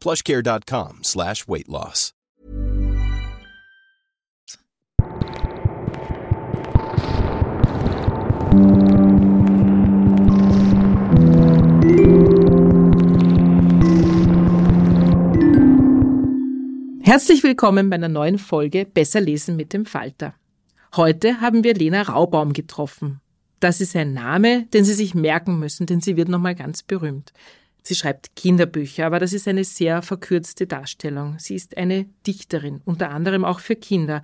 plushcare.com slash weight loss. Herzlich willkommen bei einer neuen Folge Besser lesen mit dem Falter. Heute haben wir Lena Raubaum getroffen. Das ist ein Name, den Sie sich merken müssen, denn sie wird nochmal ganz berühmt. Sie schreibt Kinderbücher, aber das ist eine sehr verkürzte Darstellung. Sie ist eine Dichterin, unter anderem auch für Kinder,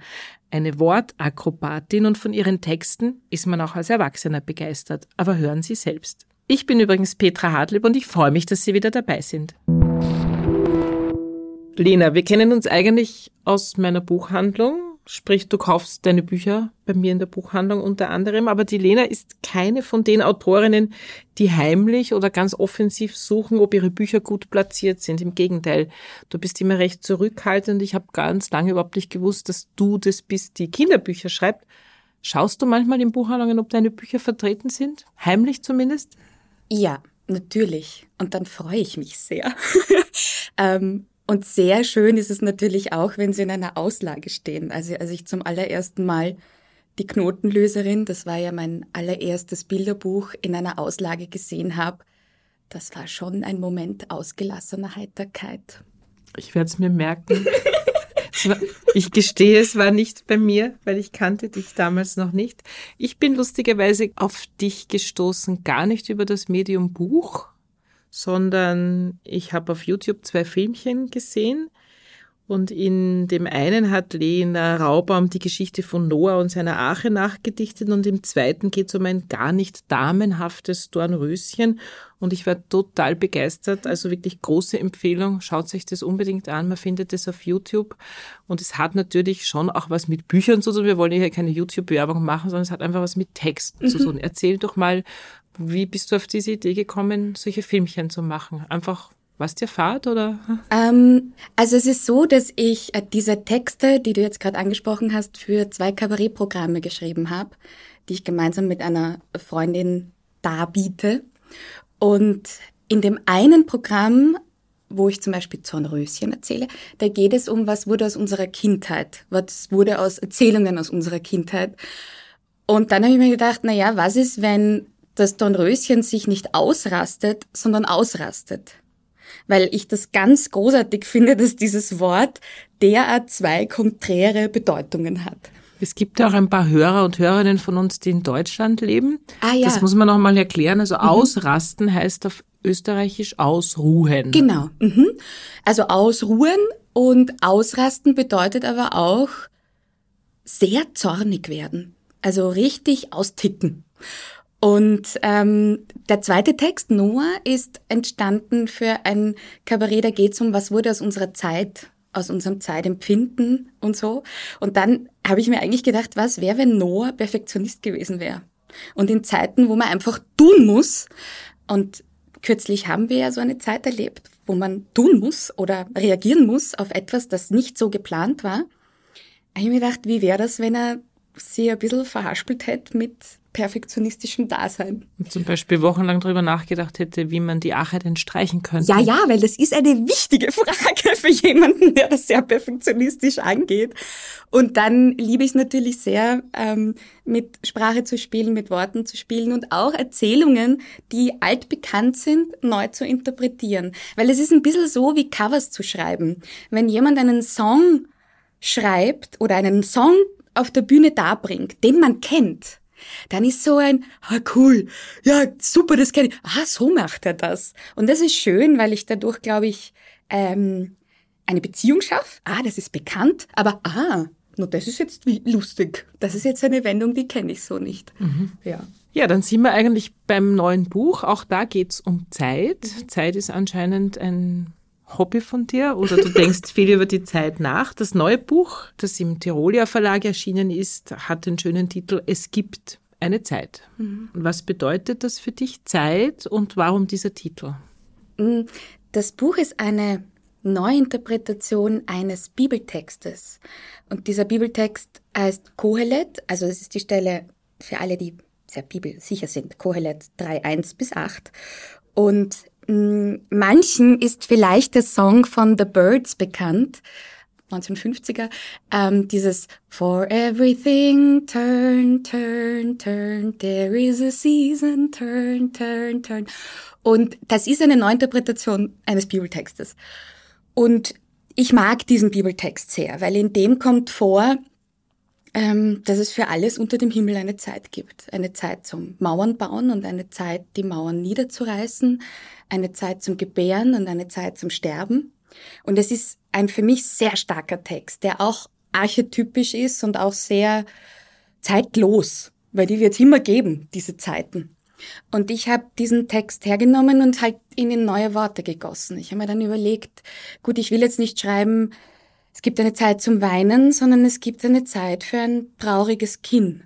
eine Wortakrobatin und von ihren Texten ist man auch als Erwachsener begeistert. Aber hören Sie selbst. Ich bin übrigens Petra Hartlieb und ich freue mich, dass Sie wieder dabei sind. Lena, wir kennen uns eigentlich aus meiner Buchhandlung Sprich, du kaufst deine Bücher bei mir in der Buchhandlung unter anderem, aber die Lena ist keine von den Autorinnen, die heimlich oder ganz offensiv suchen, ob ihre Bücher gut platziert sind. Im Gegenteil, du bist immer recht zurückhaltend. Ich habe ganz lange überhaupt nicht gewusst, dass du das bist, die Kinderbücher schreibt. Schaust du manchmal in Buchhandlungen, ob deine Bücher vertreten sind? Heimlich zumindest? Ja, natürlich. Und dann freue ich mich sehr. ähm, und sehr schön ist es natürlich auch, wenn sie in einer Auslage stehen. Also als ich zum allerersten Mal die Knotenlöserin, das war ja mein allererstes Bilderbuch, in einer Auslage gesehen habe, das war schon ein Moment ausgelassener Heiterkeit. Ich werde es mir merken. ich gestehe, es war nicht bei mir, weil ich kannte dich damals noch nicht. Ich bin lustigerweise auf dich gestoßen, gar nicht über das Medium Buch, sondern ich habe auf YouTube zwei Filmchen gesehen. Und in dem einen hat Lena Raubaum die Geschichte von Noah und seiner Arche nachgedichtet und im zweiten geht es um ein gar nicht damenhaftes Dornröschen. Und ich war total begeistert, also wirklich große Empfehlung, schaut sich das unbedingt an, man findet es auf YouTube. Und es hat natürlich schon auch was mit Büchern zu tun, wir wollen hier keine YouTube-Werbung machen, sondern es hat einfach was mit Text mhm. zu tun. Erzähl doch mal, wie bist du auf diese Idee gekommen, solche Filmchen zu machen? Einfach was dir fahrt oder? Ähm, also es ist so, dass ich äh, diese Texte, die du jetzt gerade angesprochen hast, für zwei Kabarettprogramme geschrieben habe, die ich gemeinsam mit einer Freundin darbiete. Und in dem einen Programm, wo ich zum Beispiel Zornröschen erzähle, da geht es um, was wurde aus unserer Kindheit, was wurde aus Erzählungen aus unserer Kindheit. Und dann habe ich mir gedacht, na ja, was ist, wenn das Dornröschen sich nicht ausrastet, sondern ausrastet. Weil ich das ganz großartig finde, dass dieses Wort derart zwei konträre Bedeutungen hat. Es gibt auch ein paar Hörer und Hörerinnen von uns, die in Deutschland leben. Ah, ja. Das muss man noch mal erklären. Also mhm. ausrasten heißt auf Österreichisch ausruhen. Genau. Mhm. Also ausruhen und ausrasten bedeutet aber auch sehr zornig werden. Also richtig austicken. Und ähm, der zweite Text, Noah, ist entstanden für ein Kabarett, da geht es um, was wurde aus unserer Zeit, aus unserem Zeitempfinden und so. Und dann habe ich mir eigentlich gedacht, was wäre, wenn Noah Perfektionist gewesen wäre? Und in Zeiten, wo man einfach tun muss, und kürzlich haben wir ja so eine Zeit erlebt, wo man tun muss oder reagieren muss auf etwas, das nicht so geplant war, habe ich mir gedacht, wie wäre das, wenn er sie ein bisschen verhaspelt hätte mit perfektionistischem Dasein. Und zum Beispiel wochenlang darüber nachgedacht hätte, wie man die Ache denn streichen könnte. Ja, ja, weil das ist eine wichtige Frage für jemanden, der das sehr perfektionistisch angeht. Und dann liebe ich es natürlich sehr, ähm, mit Sprache zu spielen, mit Worten zu spielen und auch Erzählungen, die altbekannt sind, neu zu interpretieren. Weil es ist ein bisschen so, wie Covers zu schreiben. Wenn jemand einen Song schreibt oder einen Song auf der Bühne darbringt, den man kennt, dann ist so ein, ah cool, ja super, das kenne ich. Ah, so macht er das. Und das ist schön, weil ich dadurch, glaube ich, ähm, eine Beziehung schaffe. Ah, das ist bekannt, aber ah, nur das ist jetzt wie lustig. Das ist jetzt eine Wendung, die kenne ich so nicht. Mhm. Ja. Ja, dann sind wir eigentlich beim neuen Buch. Auch da geht's um Zeit. Mhm. Zeit ist anscheinend ein Hobby von dir oder du denkst viel über die Zeit nach. Das neue Buch, das im Tirolia Verlag erschienen ist, hat den schönen Titel Es gibt eine Zeit. Mhm. Was bedeutet das für dich Zeit und warum dieser Titel? Mm, das Buch ist eine Neuinterpretation eines Bibeltextes. Und dieser Bibeltext heißt Kohelet, also es ist die Stelle für alle, die sehr bibelsicher sind, Kohelet 3, 1 bis 8. Und manchen ist vielleicht der Song von The Birds bekannt, 1950er, ähm, dieses For everything, turn, turn, turn, there is a season, turn, turn, turn. Und das ist eine Neuinterpretation eines Bibeltextes. Und ich mag diesen Bibeltext sehr, weil in dem kommt vor, ähm, dass es für alles unter dem Himmel eine Zeit gibt. Eine Zeit zum Mauern bauen und eine Zeit, die Mauern niederzureißen, eine Zeit zum Gebären und eine Zeit zum Sterben. Und es ist ein für mich sehr starker Text, der auch archetypisch ist und auch sehr zeitlos, weil die wird es immer geben, diese Zeiten. Und ich habe diesen Text hergenommen und halt ihn in neue Worte gegossen. Ich habe mir dann überlegt, gut, ich will jetzt nicht schreiben, es gibt eine Zeit zum Weinen, sondern es gibt eine Zeit für ein trauriges Kinn.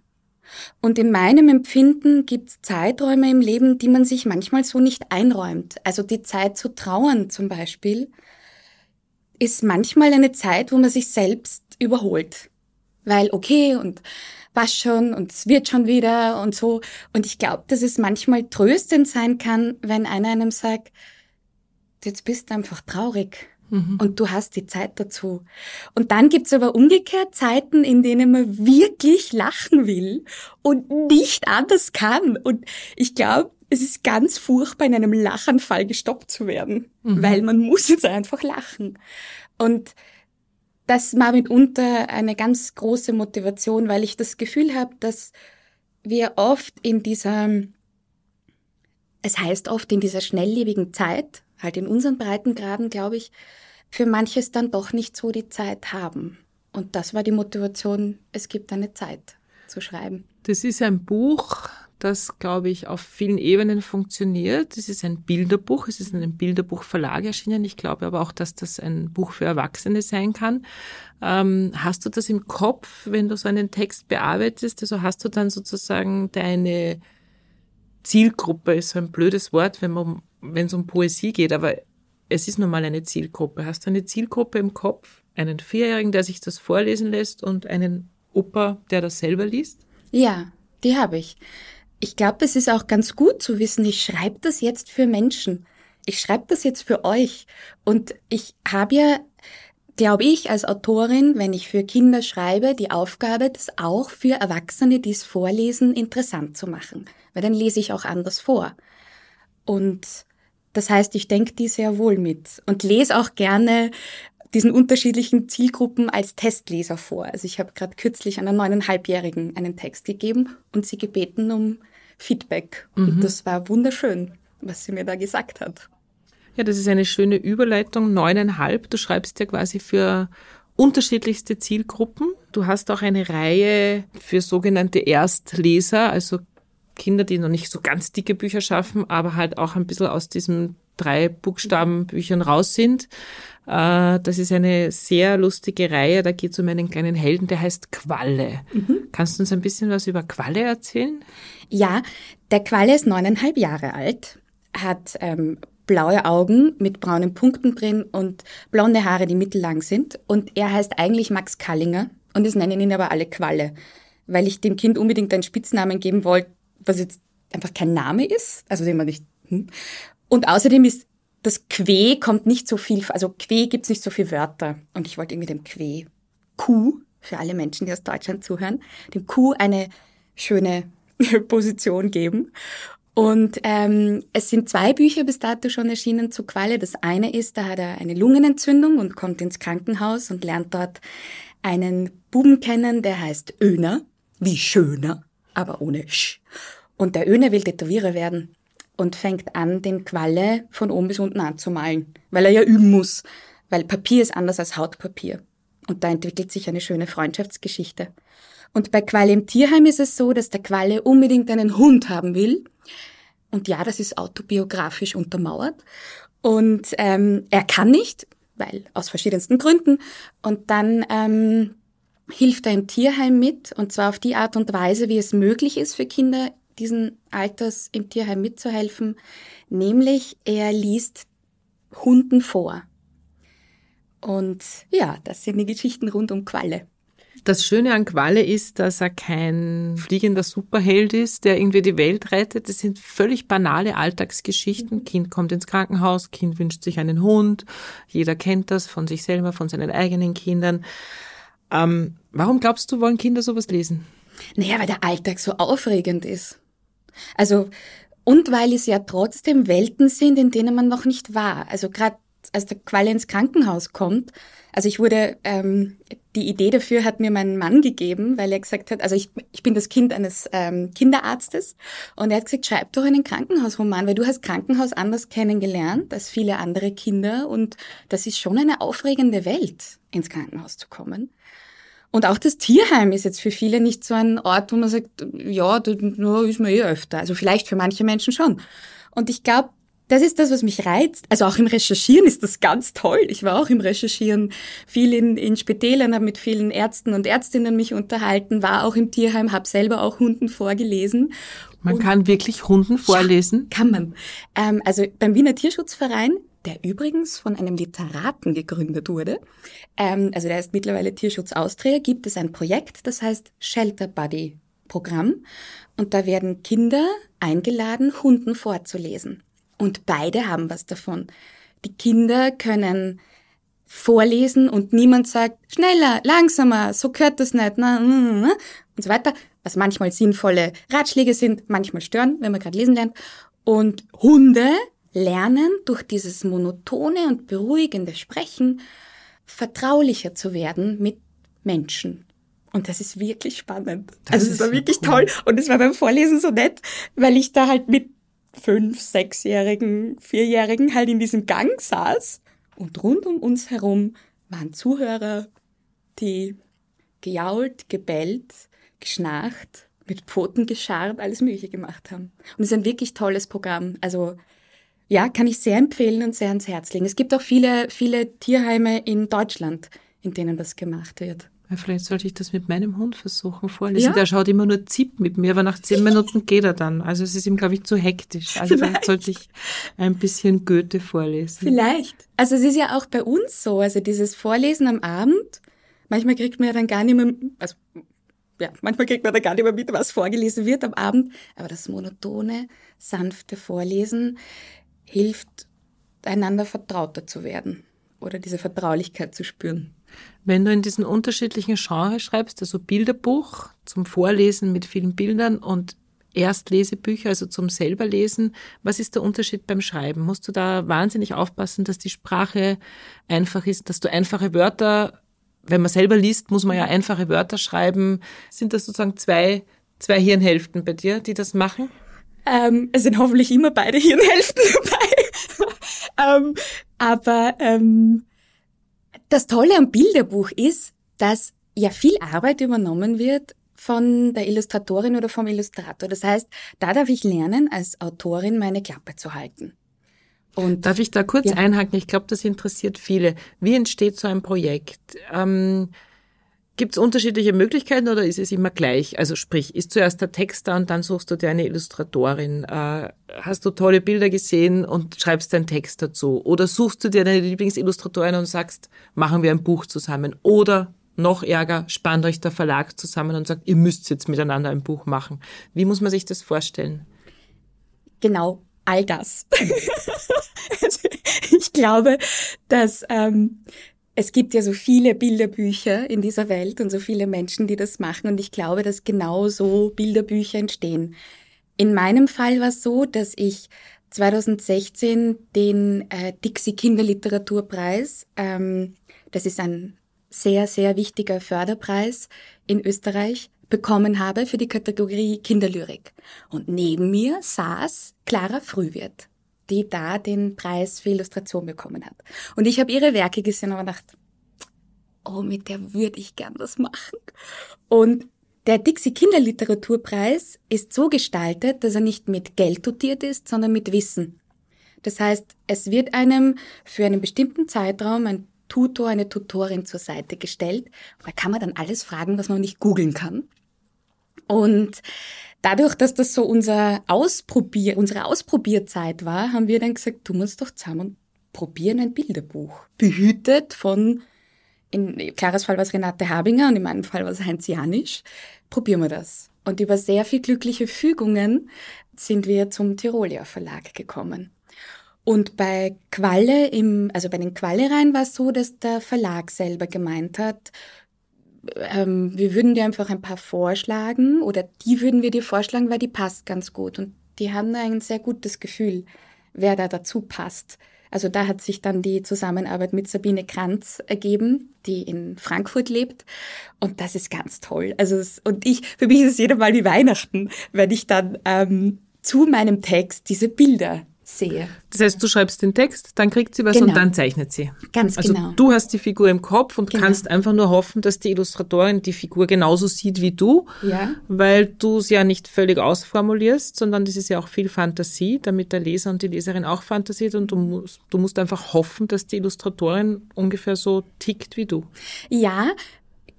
Und in meinem Empfinden gibt es Zeiträume im Leben, die man sich manchmal so nicht einräumt. Also die Zeit zu trauern zum Beispiel ist manchmal eine Zeit, wo man sich selbst überholt. Weil okay und was schon und es wird schon wieder und so. Und ich glaube, dass es manchmal tröstend sein kann, wenn einer einem sagt, jetzt bist du einfach traurig Mhm. Und du hast die Zeit dazu. Und dann gibt's aber umgekehrt Zeiten, in denen man wirklich lachen will und nicht anders kann. Und ich glaube, es ist ganz furchtbar, in einem Lachanfall gestoppt zu werden, mhm. weil man muss jetzt einfach lachen. Und das war mitunter eine ganz große Motivation, weil ich das Gefühl habe, dass wir oft in dieser, es heißt oft in dieser schnelllebigen Zeit, halt in unseren Breitengraden, glaube ich, für manches dann doch nicht so die Zeit haben. Und das war die Motivation, es gibt eine Zeit zu schreiben. Das ist ein Buch, das, glaube ich, auf vielen Ebenen funktioniert. Es ist ein Bilderbuch, es ist in einem Bilderbuchverlag erschienen. Ich glaube aber auch, dass das ein Buch für Erwachsene sein kann. Ähm, hast du das im Kopf, wenn du so einen Text bearbeitest? Also hast du dann sozusagen deine Zielgruppe, ist so ein blödes Wort, wenn es um Poesie geht, aber es ist nun mal eine Zielgruppe. Hast du eine Zielgruppe im Kopf? Einen Vierjährigen, der sich das vorlesen lässt und einen Opa, der das selber liest? Ja, die habe ich. Ich glaube, es ist auch ganz gut zu wissen, ich schreibe das jetzt für Menschen. Ich schreibe das jetzt für euch. Und ich habe ja, glaube ich, als Autorin, wenn ich für Kinder schreibe, die Aufgabe, das auch für Erwachsene, die es vorlesen, interessant zu machen. Weil dann lese ich auch anders vor. Und das heißt, ich denke die sehr wohl mit und lese auch gerne diesen unterschiedlichen Zielgruppen als Testleser vor. Also ich habe gerade kürzlich einer neuneinhalbjährigen einen Text gegeben und sie gebeten um Feedback. Mhm. Und das war wunderschön, was sie mir da gesagt hat. Ja, das ist eine schöne Überleitung. Neuneinhalb, du schreibst ja quasi für unterschiedlichste Zielgruppen. Du hast auch eine Reihe für sogenannte Erstleser, also Kinder, die noch nicht so ganz dicke Bücher schaffen, aber halt auch ein bisschen aus diesen drei Buchstabenbüchern raus sind. Äh, das ist eine sehr lustige Reihe. Da geht es um einen kleinen Helden, der heißt Qualle. Mhm. Kannst du uns ein bisschen was über Qualle erzählen? Ja, der Qualle ist neuneinhalb Jahre alt, hat ähm, blaue Augen mit braunen Punkten drin und blonde Haare, die mittellang sind. Und er heißt eigentlich Max Kallinger und es nennen ihn aber alle Qualle weil ich dem Kind unbedingt einen Spitznamen geben wollte, was jetzt einfach kein Name ist, also den man nicht. Hm. Und außerdem ist das Que kommt nicht so viel, also Que gibt's nicht so viele Wörter. Und ich wollte irgendwie dem Que Q, für alle Menschen, die aus Deutschland zuhören, dem Q eine schöne Position geben. Und ähm, es sind zwei Bücher bis dato schon erschienen zu Qualle. Das eine ist, da hat er eine Lungenentzündung und kommt ins Krankenhaus und lernt dort einen Buben kennen, der heißt Öner, wie Schöner, aber ohne Sch. Und der Öner will Tätowierer werden und fängt an, den Qualle von oben bis unten anzumalen, weil er ja üben muss, weil Papier ist anders als Hautpapier. Und da entwickelt sich eine schöne Freundschaftsgeschichte. Und bei Qualle im Tierheim ist es so, dass der Qualle unbedingt einen Hund haben will. Und ja, das ist autobiografisch untermauert. Und ähm, er kann nicht, weil aus verschiedensten Gründen. Und dann ähm, hilft er im Tierheim mit, und zwar auf die Art und Weise, wie es möglich ist für Kinder diesen Alters im Tierheim mitzuhelfen, nämlich er liest Hunden vor. Und ja, das sind die Geschichten rund um Qualle. Das Schöne an Qualle ist, dass er kein fliegender Superheld ist, der irgendwie die Welt rettet. Das sind völlig banale Alltagsgeschichten. Kind kommt ins Krankenhaus, Kind wünscht sich einen Hund. Jeder kennt das von sich selber, von seinen eigenen Kindern. Ähm, warum glaubst du, wollen Kinder sowas lesen? Naja, weil der Alltag so aufregend ist. Also, und weil es ja trotzdem Welten sind, in denen man noch nicht war. Also gerade als der Qualle ins Krankenhaus kommt, also ich wurde, ähm, die Idee dafür hat mir mein Mann gegeben, weil er gesagt hat, also ich, ich bin das Kind eines ähm, Kinderarztes und er hat gesagt, schreib doch einen Krankenhausroman, weil du hast Krankenhaus anders kennengelernt als viele andere Kinder und das ist schon eine aufregende Welt, ins Krankenhaus zu kommen. Und auch das Tierheim ist jetzt für viele nicht so ein Ort, wo man sagt, ja, da ist man eh öfter. Also vielleicht für manche Menschen schon. Und ich glaube, das ist das, was mich reizt. Also auch im Recherchieren ist das ganz toll. Ich war auch im Recherchieren viel in, in Spitälern, habe mit vielen Ärzten und Ärztinnen mich unterhalten, war auch im Tierheim, habe selber auch Hunden vorgelesen. Man und kann wirklich Hunden vorlesen? Ja, kann man. Ähm, also beim Wiener Tierschutzverein der übrigens von einem Literaten gegründet wurde. Ähm, also der ist mittlerweile Tierschutz Austria, gibt es ein Projekt, das heißt Shelter Buddy Programm. Und da werden Kinder eingeladen, Hunden vorzulesen. Und beide haben was davon. Die Kinder können vorlesen und niemand sagt, schneller, langsamer, so gehört das nicht, na, und so weiter. Was manchmal sinnvolle Ratschläge sind, manchmal stören, wenn man gerade lesen lernt. Und Hunde lernen, durch dieses monotone und beruhigende Sprechen vertraulicher zu werden mit Menschen. Und das ist wirklich spannend. Das also es war wirklich cool. toll. Und es war beim Vorlesen so nett, weil ich da halt mit fünf, sechsjährigen, vierjährigen halt in diesem Gang saß und rund um uns herum waren Zuhörer, die gejault, gebellt, geschnarcht, mit Pfoten gescharrt, alles Mögliche gemacht haben. Und es ist ein wirklich tolles Programm. Also ja, kann ich sehr empfehlen und sehr ans Herz legen. Es gibt auch viele, viele Tierheime in Deutschland, in denen das gemacht wird. Vielleicht sollte ich das mit meinem Hund versuchen vorlesen. Ja? Der schaut immer nur Zip mit mir, aber nach zehn Minuten geht er dann. Also es ist ihm, glaube ich, zu hektisch. Also vielleicht, vielleicht sollte ich ein bisschen Goethe vorlesen. Vielleicht. Also es ist ja auch bei uns so, also dieses Vorlesen am Abend, manchmal kriegt man ja dann gar nicht mehr, also ja, manchmal kriegt man da gar nicht mehr mit, was vorgelesen wird am Abend, aber das monotone, sanfte Vorlesen hilft, einander vertrauter zu werden oder diese Vertraulichkeit zu spüren. Wenn du in diesen unterschiedlichen Genres schreibst, also Bilderbuch zum Vorlesen mit vielen Bildern und Erstlesebücher, also zum selberlesen, was ist der Unterschied beim Schreiben? Musst du da wahnsinnig aufpassen, dass die Sprache einfach ist, dass du einfache Wörter, wenn man selber liest, muss man ja einfache Wörter schreiben. Sind das sozusagen zwei, zwei Hirnhälften bei dir, die das machen? Ähm, es sind hoffentlich immer beide Hirnhälften dabei. ähm, aber ähm, das Tolle am Bilderbuch ist, dass ja viel Arbeit übernommen wird von der Illustratorin oder vom Illustrator. Das heißt, da darf ich lernen, als Autorin meine Klappe zu halten. Und Darf ich da kurz ja. einhaken? Ich glaube, das interessiert viele. Wie entsteht so ein Projekt? Ähm, Gibt es unterschiedliche Möglichkeiten oder ist es immer gleich? Also sprich, ist zuerst der Text da und dann suchst du dir eine Illustratorin. Äh, hast du tolle Bilder gesehen und schreibst deinen Text dazu? Oder suchst du dir deine Lieblingsillustratorin und sagst, machen wir ein Buch zusammen? Oder noch ärger, spannt euch der Verlag zusammen und sagt, ihr müsst jetzt miteinander ein Buch machen. Wie muss man sich das vorstellen? Genau, all das. also, ich glaube, dass ähm, es gibt ja so viele Bilderbücher in dieser Welt und so viele Menschen, die das machen. Und ich glaube, dass genau so Bilderbücher entstehen. In meinem Fall war es so, dass ich 2016 den äh, Dixie Kinderliteraturpreis, ähm, das ist ein sehr, sehr wichtiger Förderpreis in Österreich, bekommen habe für die Kategorie Kinderlyrik. Und neben mir saß Clara Frühwirt, die da den Preis für Illustration bekommen hat. Und ich habe ihre Werke gesehen und gedacht, oh, mit der würde ich gern was machen. Und der Dixie Kinderliteraturpreis ist so gestaltet, dass er nicht mit Geld dotiert ist, sondern mit Wissen. Das heißt, es wird einem für einen bestimmten Zeitraum ein Tutor, eine Tutorin zur Seite gestellt. Da kann man dann alles fragen, was man nicht googeln kann. Und dadurch, dass das so unser Ausprobier, unsere Ausprobierzeit war, haben wir dann gesagt, tun wir uns doch zusammen und probieren ein Bilderbuch. Behütet von, in Klares Fall war es Renate Habinger und in meinem Fall war es Heinz Janisch. Probieren wir das. Und über sehr viel glückliche Fügungen sind wir zum Tirolia Verlag gekommen. Und bei Qualle im, also bei den Qualle-Reihen war es so, dass der Verlag selber gemeint hat, ähm, wir würden dir einfach ein paar vorschlagen oder die würden wir dir vorschlagen, weil die passt ganz gut. Und die haben ein sehr gutes Gefühl, wer da dazu passt. Also da hat sich dann die Zusammenarbeit mit Sabine Kranz ergeben, die in Frankfurt lebt. Und das ist ganz toll. Also es, und ich, für mich ist es jedes Mal wie Weihnachten, wenn ich dann ähm, zu meinem Text diese Bilder sehe. Das heißt, du schreibst den Text, dann kriegt sie was genau. und dann zeichnet sie. Ganz also genau. Du hast die Figur im Kopf und genau. kannst einfach nur hoffen, dass die Illustratorin die Figur genauso sieht wie du, ja. weil du es ja nicht völlig ausformulierst, sondern das ist ja auch viel Fantasie, damit der Leser und die Leserin auch fantasiert und du musst, du musst einfach hoffen, dass die Illustratorin ungefähr so tickt wie du. Ja,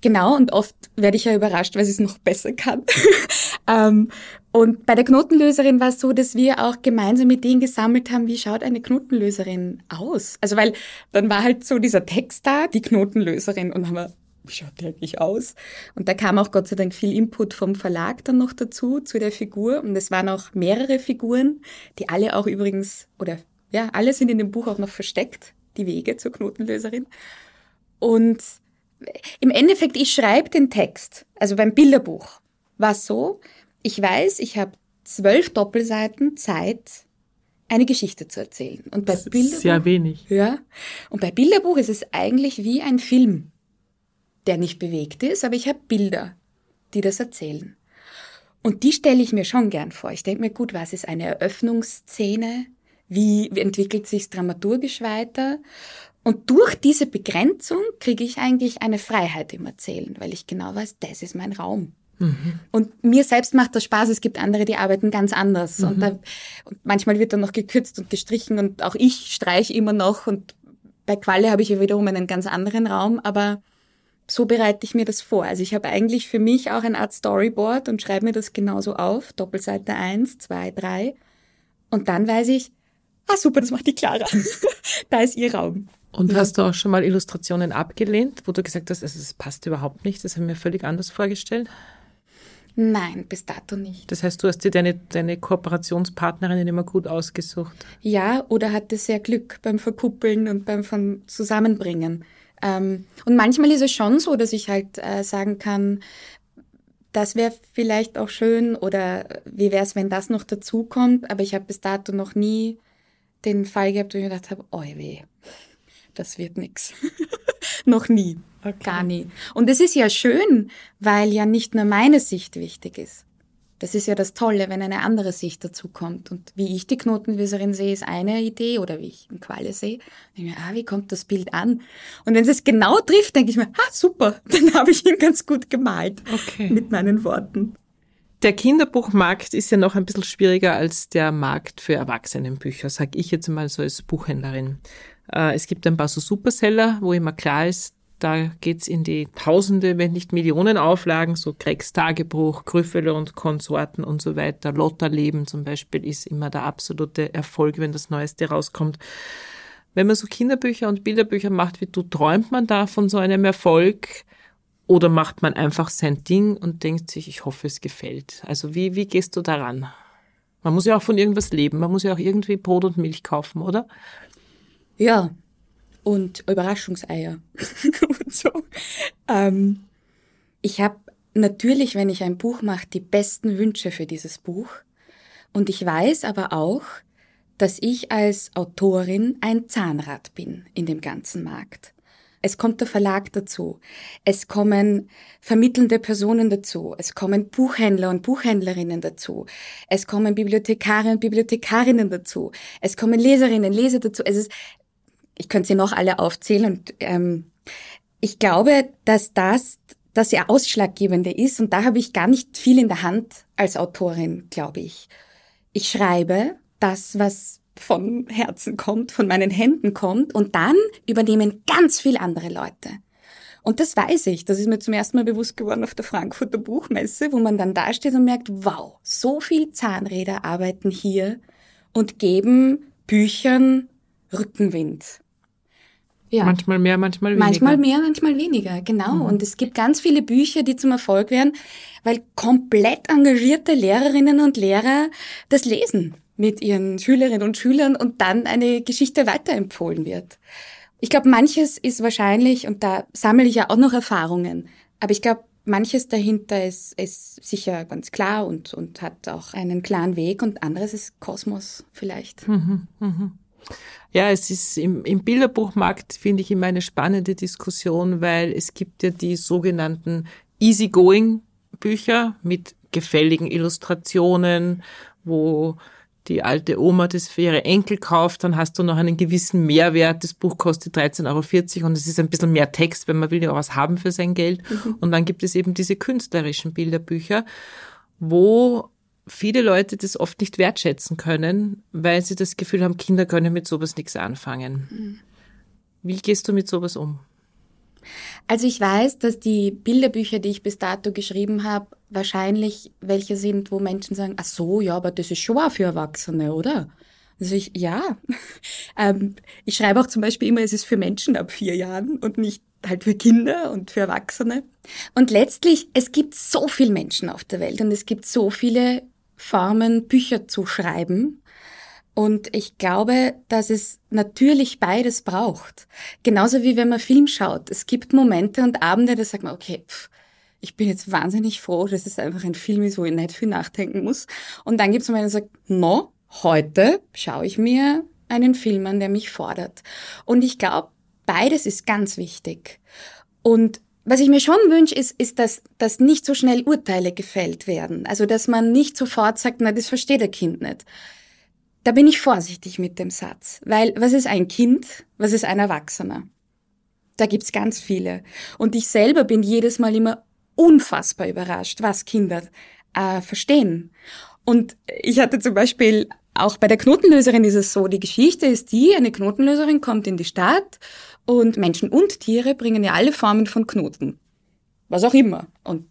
Genau, und oft werde ich ja überrascht, weil sie es noch besser kann. ähm, und bei der Knotenlöserin war es so, dass wir auch gemeinsam Ideen gesammelt haben, wie schaut eine Knotenlöserin aus? Also weil dann war halt so dieser Text da, die Knotenlöserin, und haben wir, wie schaut die eigentlich aus? Und da kam auch Gott sei Dank viel Input vom Verlag dann noch dazu, zu der Figur. Und es waren auch mehrere Figuren, die alle auch übrigens, oder ja, alle sind in dem Buch auch noch versteckt, die Wege zur Knotenlöserin. Und im Endeffekt, ich schreibe den Text, also beim Bilderbuch, war so, ich weiß, ich habe zwölf Doppelseiten Zeit, eine Geschichte zu erzählen. Und bei das ist Bilderbuch, sehr wenig. Ja. Und bei Bilderbuch ist es eigentlich wie ein Film, der nicht bewegt ist, aber ich habe Bilder, die das erzählen. Und die stelle ich mir schon gern vor. Ich denke mir, gut, was ist eine Eröffnungsszene? Wie entwickelt sich dramaturgisch weiter? Und durch diese Begrenzung kriege ich eigentlich eine Freiheit im Erzählen, weil ich genau weiß, das ist mein Raum. Mhm. Und mir selbst macht das Spaß. Es gibt andere, die arbeiten ganz anders. Mhm. Und, da, und manchmal wird dann noch gekürzt und gestrichen und auch ich streiche immer noch. Und bei Qualle habe ich ja wiederum einen ganz anderen Raum, aber so bereite ich mir das vor. Also ich habe eigentlich für mich auch eine Art Storyboard und schreibe mir das genauso auf. Doppelseite eins, zwei, drei. Und dann weiß ich, ah super, das macht die Clara. da ist ihr Raum. Und ja. hast du auch schon mal Illustrationen abgelehnt, wo du gesagt hast, also es passt überhaupt nicht, das haben wir völlig anders vorgestellt? Nein, bis dato nicht. Das heißt, du hast dir deine, deine Kooperationspartnerinnen immer gut ausgesucht? Ja, oder hatte sehr Glück beim Verkuppeln und beim von Zusammenbringen. Ähm, und manchmal ist es schon so, dass ich halt äh, sagen kann, das wäre vielleicht auch schön oder wie wäre es, wenn das noch dazukommt, aber ich habe bis dato noch nie den Fall gehabt, wo ich mir gedacht habe, oh weh, das wird nix. Noch nie. Okay. Gar nie. Und es ist ja schön, weil ja nicht nur meine Sicht wichtig ist. Das ist ja das Tolle, wenn eine andere Sicht dazu kommt. Und wie ich die Knotenlöserin sehe, ist eine Idee, oder wie ich in Qualle sehe, denke ich mir, ah, wie kommt das Bild an? Und wenn es genau trifft, denke ich mir, ah, super, dann habe ich ihn ganz gut gemalt. Okay. Mit meinen Worten. Der Kinderbuchmarkt ist ja noch ein bisschen schwieriger als der Markt für Erwachsenenbücher, sag ich jetzt mal so als Buchhändlerin. Äh, es gibt ein paar so Superseller, wo immer klar ist, da geht's in die Tausende, wenn nicht Millionen Auflagen, so Greggs Tagebuch, Grüffele und Konsorten und so weiter. Lotterleben zum Beispiel ist immer der absolute Erfolg, wenn das Neueste rauskommt. Wenn man so Kinderbücher und Bilderbücher macht wie du, träumt man da von so einem Erfolg Oder macht man einfach sein Ding und denkt sich, ich hoffe, es gefällt? Also wie, wie gehst du daran? Man muss ja auch von irgendwas leben. Man muss ja auch irgendwie Brot und Milch kaufen, oder? Ja. Und Überraschungseier und so. Ähm, ich habe natürlich, wenn ich ein Buch mache, die besten Wünsche für dieses Buch. Und ich weiß aber auch, dass ich als Autorin ein Zahnrad bin in dem ganzen Markt. Es kommt der Verlag dazu. Es kommen vermittelnde Personen dazu. Es kommen Buchhändler und Buchhändlerinnen dazu. Es kommen Bibliothekarier und Bibliothekarinnen dazu. Es kommen Leserinnen, Leser dazu. Es ist, ich könnte sie noch alle aufzählen und ähm, ich glaube, dass das das ja ausschlaggebende ist und da habe ich gar nicht viel in der Hand als Autorin, glaube ich. Ich schreibe das, was von Herzen kommt, von meinen Händen kommt und dann übernehmen ganz viel andere Leute. Und das weiß ich. Das ist mir zum ersten Mal bewusst geworden auf der Frankfurter Buchmesse, wo man dann dasteht und merkt, wow, so viel Zahnräder arbeiten hier und geben Büchern Rückenwind. Ja. Manchmal mehr, manchmal weniger. Manchmal mehr, manchmal weniger, genau. Mhm. Und es gibt ganz viele Bücher, die zum Erfolg werden, weil komplett engagierte Lehrerinnen und Lehrer das lesen mit ihren Schülerinnen und Schülern und dann eine Geschichte weiterempfohlen wird. Ich glaube, manches ist wahrscheinlich, und da sammle ich ja auch noch Erfahrungen, aber ich glaube, manches dahinter ist, ist sicher ganz klar und, und hat auch einen klaren Weg und anderes ist Kosmos vielleicht. Mhm, mhm. Ja, es ist im, im Bilderbuchmarkt, finde ich, immer eine spannende Diskussion, weil es gibt ja die sogenannten Easygoing Bücher mit gefälligen Illustrationen, wo die alte Oma das für ihre Enkel kauft, dann hast du noch einen gewissen Mehrwert. Das Buch kostet 13,40 Euro und es ist ein bisschen mehr Text, weil man will ja auch was haben für sein Geld. Mhm. Und dann gibt es eben diese künstlerischen Bilderbücher, wo viele Leute das oft nicht wertschätzen können, weil sie das Gefühl haben, Kinder können mit sowas nichts anfangen. Mhm. Wie gehst du mit sowas um? Also ich weiß, dass die Bilderbücher, die ich bis dato geschrieben habe, wahrscheinlich welche sind, wo Menschen sagen, ach so, ja, aber das ist schon auch für Erwachsene, oder? Also ich, ja. ähm, ich schreibe auch zum Beispiel immer, es ist für Menschen ab vier Jahren und nicht halt für Kinder und für Erwachsene. Und letztlich, es gibt so viele Menschen auf der Welt und es gibt so viele Formen, Bücher zu schreiben. Und ich glaube, dass es natürlich beides braucht. Genauso wie wenn man Film schaut. Es gibt Momente und Abende, da sagt man, okay, pff, ich bin jetzt wahnsinnig froh, dass es einfach ein Film ist, wo ich nicht viel nachdenken muss. Und dann gibt es Momente, der sagt, no, heute schaue ich mir einen Film an, der mich fordert. Und ich glaube, beides ist ganz wichtig. Und was ich mir schon wünsche, ist, ist, dass, dass nicht so schnell Urteile gefällt werden. Also, dass man nicht sofort sagt, na, das versteht der Kind nicht. Da bin ich vorsichtig mit dem Satz. Weil, was ist ein Kind? Was ist ein Erwachsener? Da gibt's ganz viele. Und ich selber bin jedes Mal immer unfassbar überrascht, was Kinder äh, verstehen. Und ich hatte zum Beispiel auch bei der Knotenlöserin ist es so, die Geschichte ist die, eine Knotenlöserin kommt in die Stadt und Menschen und Tiere bringen ja alle Formen von Knoten. Was auch immer. Und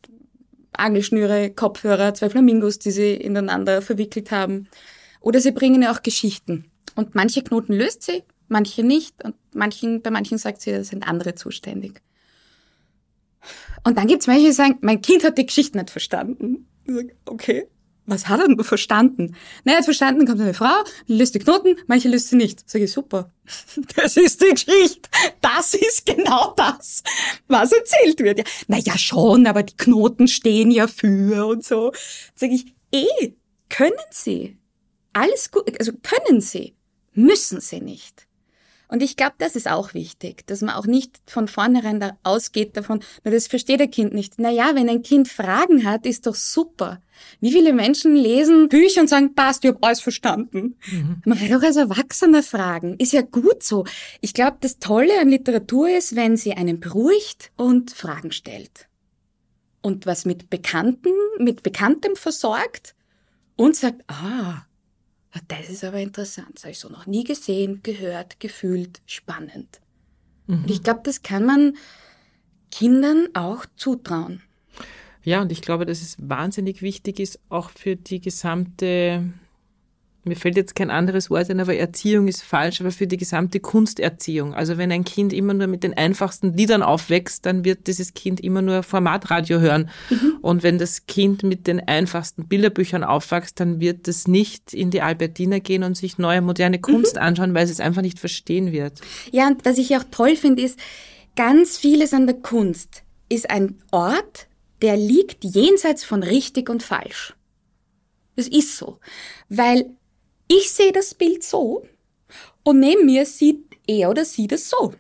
Angelschnüre, Kopfhörer, zwei Flamingos, die sie ineinander verwickelt haben. Oder sie bringen ja auch Geschichten. Und manche Knoten löst sie, manche nicht. Und manchen, bei manchen sagt sie, da sind andere zuständig. Und dann gibt's welche, die sagen, mein Kind hat die Geschichte nicht verstanden. Ich sage, okay, was hat er denn verstanden? Na, er hat verstanden, kommt eine Frau, löst die Knoten, manche löst sie nicht. Sag ich, super. Das ist die Geschichte. Das ist genau das, was erzählt wird. Ja, na ja, schon, aber die Knoten stehen ja für und so. Sag ich, eh, können sie. Alles gut, also können sie, müssen sie nicht. Und ich glaube, das ist auch wichtig, dass man auch nicht von vornherein da ausgeht davon, na, das versteht ein Kind nicht. Naja, wenn ein Kind Fragen hat, ist doch super. Wie viele Menschen lesen Bücher und sagen, passt, ich hab alles verstanden. Mhm. Man kann doch als Erwachsener fragen. Ist ja gut so. Ich glaube, das Tolle an Literatur ist, wenn sie einen beruhigt und Fragen stellt. Und was mit Bekannten, mit Bekanntem versorgt und sagt, ah, das ist aber interessant. Das habe ich so noch nie gesehen, gehört, gefühlt, spannend. Mhm. Und ich glaube, das kann man Kindern auch zutrauen. Ja, und ich glaube, dass es wahnsinnig wichtig ist, auch für die gesamte mir fällt jetzt kein anderes Wort ein, aber Erziehung ist falsch, aber für die gesamte Kunsterziehung. Also wenn ein Kind immer nur mit den einfachsten Liedern aufwächst, dann wird dieses Kind immer nur Formatradio hören. Mhm. Und wenn das Kind mit den einfachsten Bilderbüchern aufwächst, dann wird es nicht in die Albertina gehen und sich neue moderne Kunst mhm. anschauen, weil es es einfach nicht verstehen wird. Ja, und was ich auch toll finde, ist, ganz vieles an der Kunst ist ein Ort, der liegt jenseits von richtig und falsch. Das ist so. Weil ich sehe das Bild so und neben mir sieht er oder sie das so.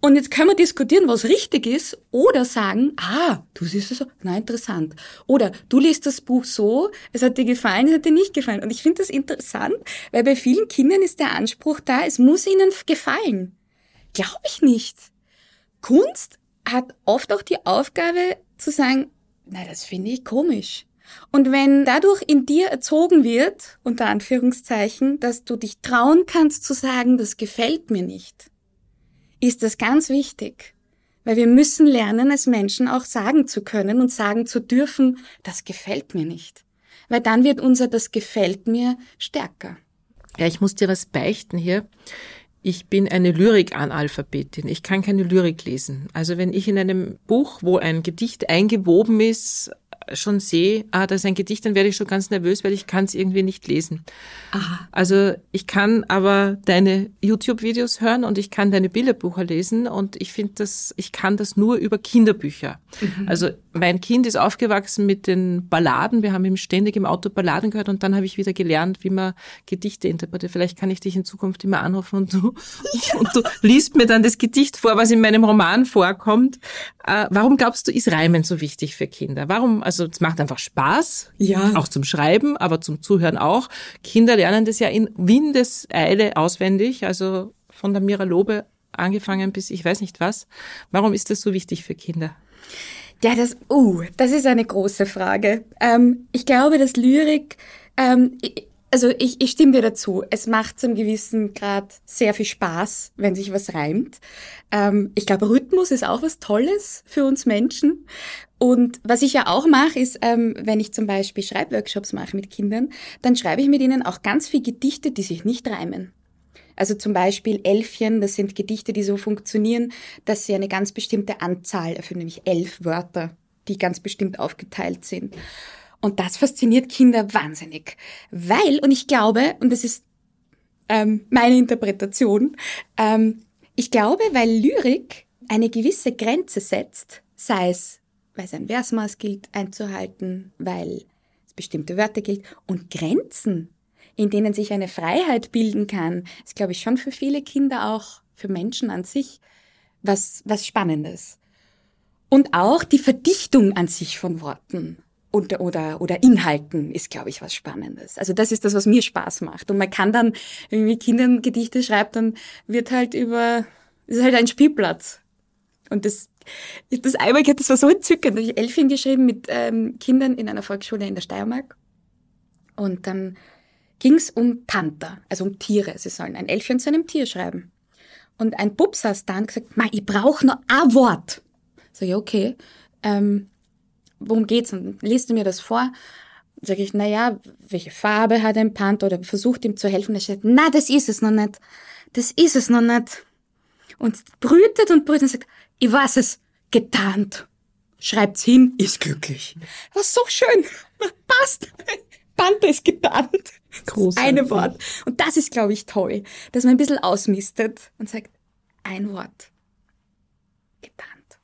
Und jetzt können wir diskutieren, was richtig ist, oder sagen, ah, du siehst es so, na interessant. Oder du liest das Buch so, es hat dir gefallen, es hat dir nicht gefallen. Und ich finde das interessant, weil bei vielen Kindern ist der Anspruch da, es muss ihnen gefallen. Glaube ich nicht. Kunst hat oft auch die Aufgabe zu sagen, na, das finde ich komisch. Und wenn dadurch in dir erzogen wird, unter Anführungszeichen, dass du dich trauen kannst zu sagen, das gefällt mir nicht, ist das ganz wichtig. Weil wir müssen lernen, als Menschen auch sagen zu können und sagen zu dürfen, das gefällt mir nicht. Weil dann wird unser das gefällt mir stärker. Ja, ich muss dir was beichten hier. Ich bin eine Lyrik-Analphabetin. Ich kann keine Lyrik lesen. Also wenn ich in einem Buch, wo ein Gedicht eingewoben ist, schon sehe, ah, das ist ein Gedicht, dann werde ich schon ganz nervös, weil ich kann es irgendwie nicht lesen. Aha. Also ich kann aber deine YouTube-Videos hören und ich kann deine Bilderbücher lesen und ich finde das, ich kann das nur über Kinderbücher. Mhm. Also mein Kind ist aufgewachsen mit den Balladen. Wir haben ihm ständig im Auto Balladen gehört und dann habe ich wieder gelernt, wie man Gedichte interpretiert. Vielleicht kann ich dich in Zukunft immer anrufen und du, und du liest mir dann das Gedicht vor, was in meinem Roman vorkommt. Äh, warum glaubst du, ist Reimen so wichtig für Kinder? Warum, also es macht einfach Spaß, ja. auch zum Schreiben, aber zum Zuhören auch. Kinder lernen das ja in Windeseile auswendig, also von der Mira Lobe angefangen bis ich weiß nicht was. Warum ist das so wichtig für Kinder? Ja, das, uh, das ist eine große Frage. Ähm, ich glaube, dass Lyrik, ähm, also ich, ich stimme dir dazu. Es macht zum gewissen Grad sehr viel Spaß, wenn sich was reimt. Ähm, ich glaube, Rhythmus ist auch was Tolles für uns Menschen. Und was ich ja auch mache, ist, ähm, wenn ich zum Beispiel Schreibworkshops mache mit Kindern, dann schreibe ich mit ihnen auch ganz viel Gedichte, die sich nicht reimen. Also zum Beispiel Elfchen, das sind Gedichte, die so funktionieren, dass sie eine ganz bestimmte Anzahl erfüllen, nämlich elf Wörter, die ganz bestimmt aufgeteilt sind. Und das fasziniert Kinder wahnsinnig, weil, und ich glaube, und das ist ähm, meine Interpretation, ähm, ich glaube, weil Lyrik eine gewisse Grenze setzt, sei es, weil es ein Versmaß gilt einzuhalten, weil es bestimmte Wörter gilt, und Grenzen in denen sich eine Freiheit bilden kann, ist, glaube ich, schon für viele Kinder auch, für Menschen an sich, was, was Spannendes. Und auch die Verdichtung an sich von Worten und, oder, oder Inhalten ist, glaube ich, was Spannendes. Also das ist das, was mir Spaß macht. Und man kann dann, wenn man mit Kindern Gedichte schreibt, dann wird halt über, ist halt ein Spielplatz. Und das, das einmal, das war so entzückend. Da habe ich Elfchen geschrieben mit ähm, Kindern in einer Volksschule in der Steiermark. Und dann ging es um Panther, also um Tiere. Sie sollen ein Elfchen zu einem Tier schreiben. Und ein Bub saß da und gesagt, ich brauche noch ein Wort. So, ja, okay. Ähm, worum geht's? Und liest du mir das vor? Sag ich, na ja, welche Farbe hat ein Panther? Oder versucht ihm zu helfen. Er sagt, na, das ist es noch nicht. Das ist es noch nicht. Und brütet und brütet und sagt, ich weiß es, getarnt. Schreibt's hin, ist glücklich. Was so schön. Passt. Panther ist getarnt. Großartig. Eine Wort. Und das ist, glaube ich, toll, dass man ein bisschen ausmistet und sagt, ein Wort. Getarnt.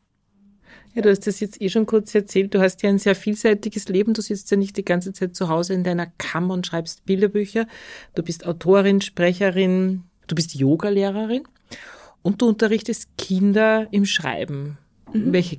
Ja, du hast das jetzt eh schon kurz erzählt. Du hast ja ein sehr vielseitiges Leben. Du sitzt ja nicht die ganze Zeit zu Hause in deiner Kammer und schreibst Bilderbücher. Du bist Autorin, Sprecherin, du bist Yogalehrerin und du unterrichtest Kinder im Schreiben. Mhm. Welche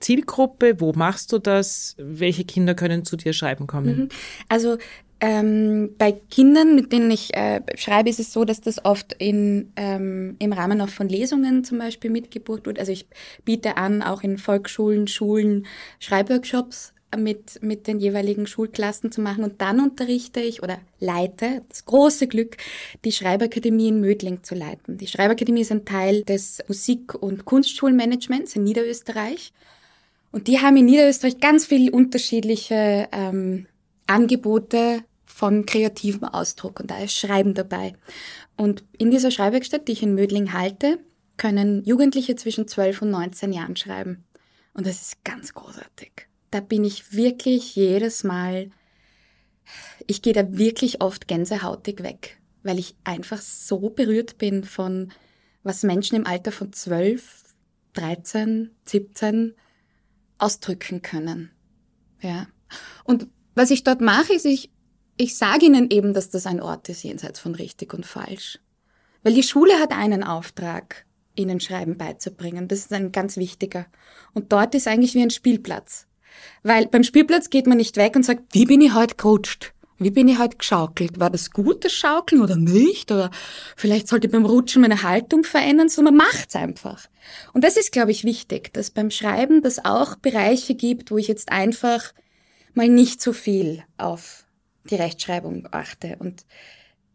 Zielgruppe? Wo machst du das? Welche Kinder können zu dir schreiben kommen? Mhm. Also ähm, bei Kindern, mit denen ich äh, schreibe, ist es so, dass das oft in, ähm, im Rahmen auch von Lesungen zum Beispiel mitgebucht wird. Also ich biete an, auch in Volksschulen, Schulen Schreibworkshops mit, mit den jeweiligen Schulklassen zu machen. Und dann unterrichte ich oder leite das große Glück, die Schreibakademie in Mödling zu leiten. Die Schreibakademie ist ein Teil des Musik- und Kunstschulmanagements in Niederösterreich. Und die haben in Niederösterreich ganz viele unterschiedliche ähm, Angebote von kreativem Ausdruck und da ist Schreiben dabei. Und in dieser Schreibwerkstatt, die ich in Mödling halte, können Jugendliche zwischen 12 und 19 Jahren schreiben. Und das ist ganz großartig. Da bin ich wirklich jedes Mal, ich gehe da wirklich oft gänsehautig weg, weil ich einfach so berührt bin von, was Menschen im Alter von 12, 13, 17 ausdrücken können. Ja. Und was ich dort mache, ist, ich, ich sage ihnen eben, dass das ein Ort ist jenseits von richtig und falsch. Weil die Schule hat einen Auftrag, ihnen Schreiben beizubringen. Das ist ein ganz wichtiger. Und dort ist eigentlich wie ein Spielplatz. Weil beim Spielplatz geht man nicht weg und sagt, wie bin ich heute gerutscht? Wie bin ich heute geschaukelt? War das gut, das Schaukeln oder nicht? Oder vielleicht sollte ich beim Rutschen meine Haltung verändern, sondern man macht's einfach. Und das ist, glaube ich, wichtig, dass beim Schreiben das auch Bereiche gibt, wo ich jetzt einfach mal nicht so viel auf die Rechtschreibung achte. Und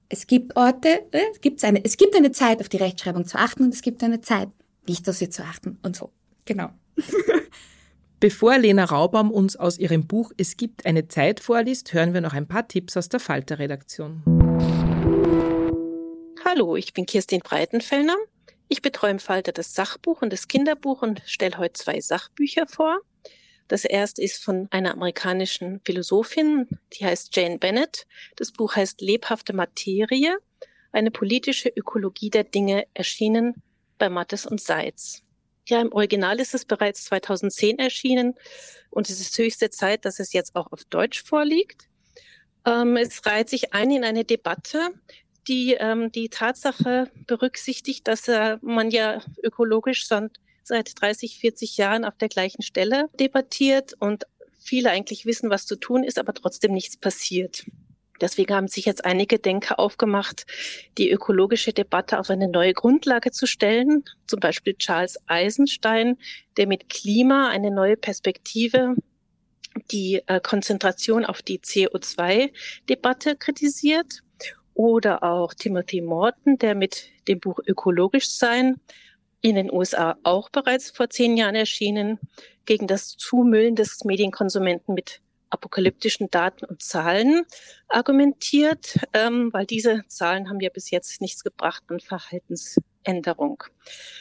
es gibt Orte, äh, es, gibt eine, es gibt eine Zeit, auf die Rechtschreibung zu achten und es gibt eine Zeit, nicht auf sie zu achten und so. Genau. Bevor Lena Raubaum uns aus ihrem Buch Es gibt eine Zeit vorliest, hören wir noch ein paar Tipps aus der Falter-Redaktion. Hallo, ich bin Kirstin Breitenfellner. Ich betreue im Falter das Sachbuch und das Kinderbuch und stelle heute zwei Sachbücher vor. Das erste ist von einer amerikanischen Philosophin, die heißt Jane Bennett. Das Buch heißt Lebhafte Materie, eine politische Ökologie der Dinge, erschienen bei Mattes und Seitz. Ja, im Original ist es bereits 2010 erschienen und es ist höchste Zeit, dass es jetzt auch auf Deutsch vorliegt. Ähm, es reiht sich ein in eine Debatte, die ähm, die Tatsache berücksichtigt, dass äh, man ja ökologisch seit 30, 40 Jahren auf der gleichen Stelle debattiert und viele eigentlich wissen, was zu tun ist, aber trotzdem nichts passiert. Deswegen haben sich jetzt einige Denker aufgemacht, die ökologische Debatte auf eine neue Grundlage zu stellen. Zum Beispiel Charles Eisenstein, der mit Klima eine neue Perspektive, die äh, Konzentration auf die CO2-Debatte kritisiert. Oder auch Timothy Morton, der mit dem Buch Ökologisch sein in den USA auch bereits vor zehn Jahren erschienen, gegen das Zumüllen des Medienkonsumenten mit apokalyptischen Daten und Zahlen argumentiert, ähm, weil diese Zahlen haben ja bis jetzt nichts gebracht an Verhaltensänderung.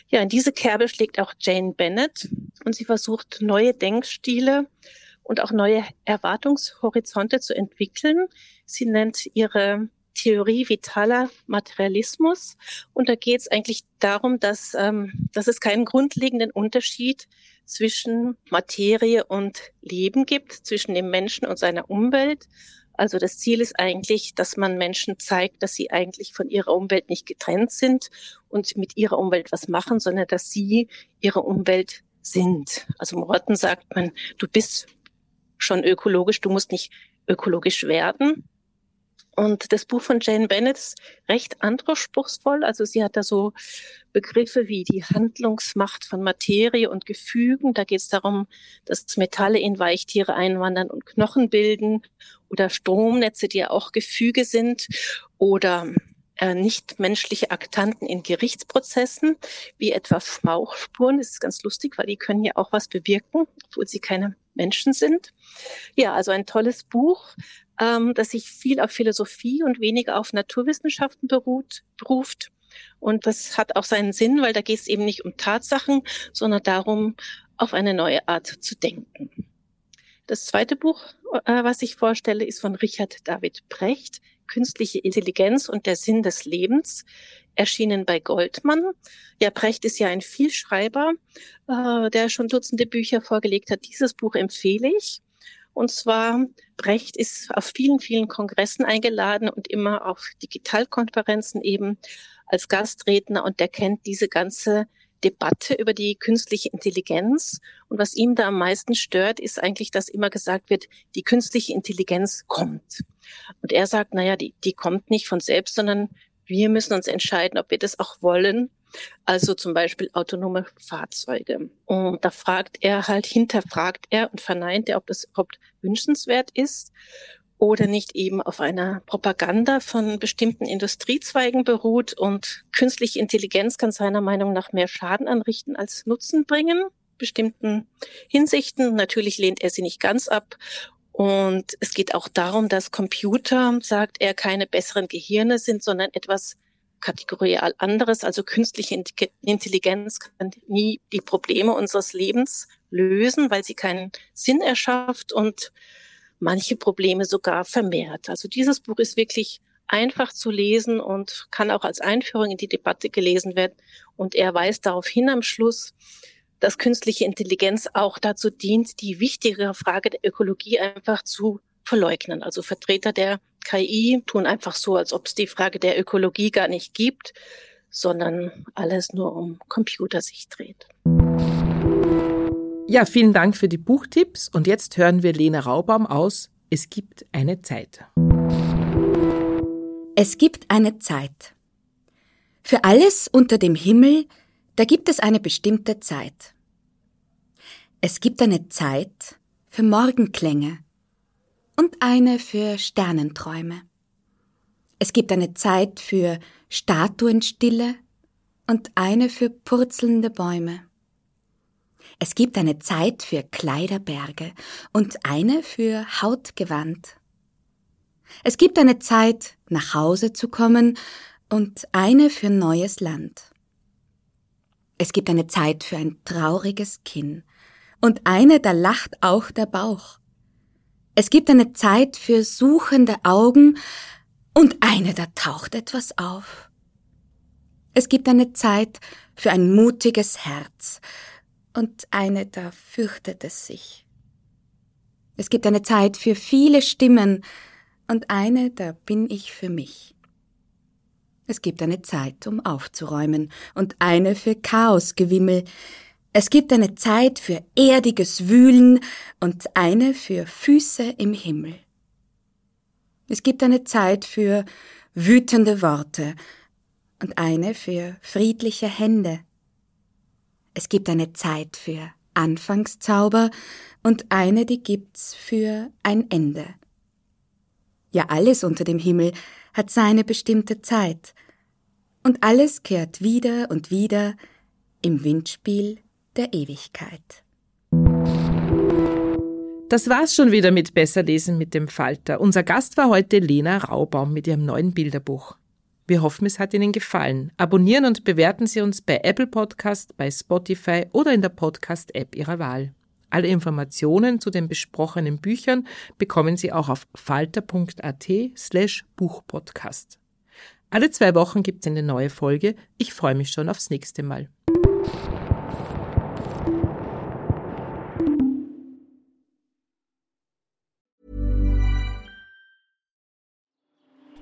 Ja, in diese Kerbe schlägt auch Jane Bennett und sie versucht neue Denkstile und auch neue Erwartungshorizonte zu entwickeln. Sie nennt ihre Theorie vitaler Materialismus. Und da geht es eigentlich darum, dass, ähm, dass es keinen grundlegenden Unterschied zwischen Materie und Leben gibt, zwischen dem Menschen und seiner Umwelt. Also das Ziel ist eigentlich, dass man Menschen zeigt, dass sie eigentlich von ihrer Umwelt nicht getrennt sind und mit ihrer Umwelt was machen, sondern dass sie ihre Umwelt sind. Also Morten sagt man, du bist schon ökologisch, du musst nicht ökologisch werden. Und das Buch von Jane Bennett ist recht anspruchsvoll. Also sie hat da so Begriffe wie die Handlungsmacht von Materie und Gefügen. Da geht es darum, dass Metalle in Weichtiere einwandern und Knochen bilden oder Stromnetze, die ja auch Gefüge sind oder äh, nichtmenschliche Aktanten in Gerichtsprozessen, wie etwa Schmauchspuren. Das ist ganz lustig, weil die können ja auch was bewirken, obwohl sie keine Menschen sind. Ja, also ein tolles Buch, ähm, das sich viel auf Philosophie und weniger auf Naturwissenschaften beruht, beruft. Und das hat auch seinen Sinn, weil da geht es eben nicht um Tatsachen, sondern darum, auf eine neue Art zu denken. Das zweite Buch, äh, was ich vorstelle, ist von Richard David Brecht, Künstliche Intelligenz und der Sinn des Lebens, erschienen bei Goldmann. Ja, Brecht ist ja ein Vielschreiber, äh, der schon Dutzende Bücher vorgelegt hat. Dieses Buch empfehle ich. Und zwar, Brecht ist auf vielen, vielen Kongressen eingeladen und immer auf Digitalkonferenzen eben als Gastredner und der kennt diese ganze Debatte über die künstliche Intelligenz. Und was ihm da am meisten stört, ist eigentlich, dass immer gesagt wird, die künstliche Intelligenz kommt. Und er sagt, naja, die, die kommt nicht von selbst, sondern wir müssen uns entscheiden, ob wir das auch wollen also zum Beispiel autonome Fahrzeuge. Und da fragt er halt, hinterfragt er und verneint er, ob das überhaupt wünschenswert ist oder nicht eben auf einer Propaganda von bestimmten Industriezweigen beruht. Und künstliche Intelligenz kann seiner Meinung nach mehr Schaden anrichten als Nutzen bringen, bestimmten Hinsichten. Natürlich lehnt er sie nicht ganz ab. Und es geht auch darum, dass Computer, sagt er, keine besseren Gehirne sind, sondern etwas kategorial anderes. Also künstliche Intelligenz kann nie die Probleme unseres Lebens lösen, weil sie keinen Sinn erschafft und manche Probleme sogar vermehrt. Also dieses Buch ist wirklich einfach zu lesen und kann auch als Einführung in die Debatte gelesen werden. Und er weist darauf hin am Schluss, dass künstliche Intelligenz auch dazu dient, die wichtigere Frage der Ökologie einfach zu verleugnen. Also Vertreter der KI tun einfach so, als ob es die Frage der Ökologie gar nicht gibt, sondern alles nur um Computer sich dreht. Ja, vielen Dank für die Buchtipps und jetzt hören wir Lena Raubaum aus Es gibt eine Zeit. Es gibt eine Zeit. Für alles unter dem Himmel, da gibt es eine bestimmte Zeit. Es gibt eine Zeit für Morgenklänge und eine für Sternenträume. Es gibt eine Zeit für Statuenstille und eine für purzelnde Bäume. Es gibt eine Zeit für Kleiderberge und eine für Hautgewand. Es gibt eine Zeit, nach Hause zu kommen und eine für neues Land. Es gibt eine Zeit für ein trauriges Kinn und eine, da lacht auch der Bauch. Es gibt eine Zeit für suchende Augen und eine, da taucht etwas auf. Es gibt eine Zeit für ein mutiges Herz und eine, da fürchtet es sich. Es gibt eine Zeit für viele Stimmen und eine, da bin ich für mich. Es gibt eine Zeit, um aufzuräumen und eine für Chaosgewimmel, es gibt eine Zeit für erdiges Wühlen und eine für Füße im Himmel. Es gibt eine Zeit für wütende Worte und eine für friedliche Hände. Es gibt eine Zeit für Anfangszauber und eine, die gibt's für ein Ende. Ja, alles unter dem Himmel hat seine bestimmte Zeit. Und alles kehrt wieder und wieder im Windspiel der Ewigkeit. Das war's schon wieder mit Besser lesen mit dem Falter. Unser Gast war heute Lena Raubaum mit ihrem neuen Bilderbuch. Wir hoffen, es hat Ihnen gefallen. Abonnieren und bewerten Sie uns bei Apple Podcast, bei Spotify oder in der Podcast-App Ihrer Wahl. Alle Informationen zu den besprochenen Büchern bekommen Sie auch auf falter.at slash Buchpodcast. Alle zwei Wochen gibt es eine neue Folge. Ich freue mich schon aufs nächste Mal.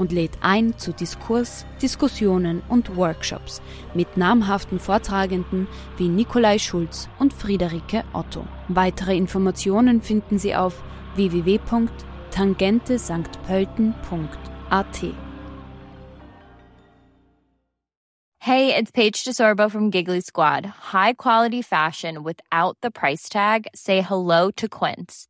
und lädt ein zu Diskurs, Diskussionen und Workshops mit namhaften Vortragenden wie Nikolai Schulz und Friederike Otto. Weitere Informationen finden Sie auf www.tangentesanktpölten.at. Hey, it's Paige DeSorbo from Giggly Squad. High quality fashion without the price tag. Say hello to Quince.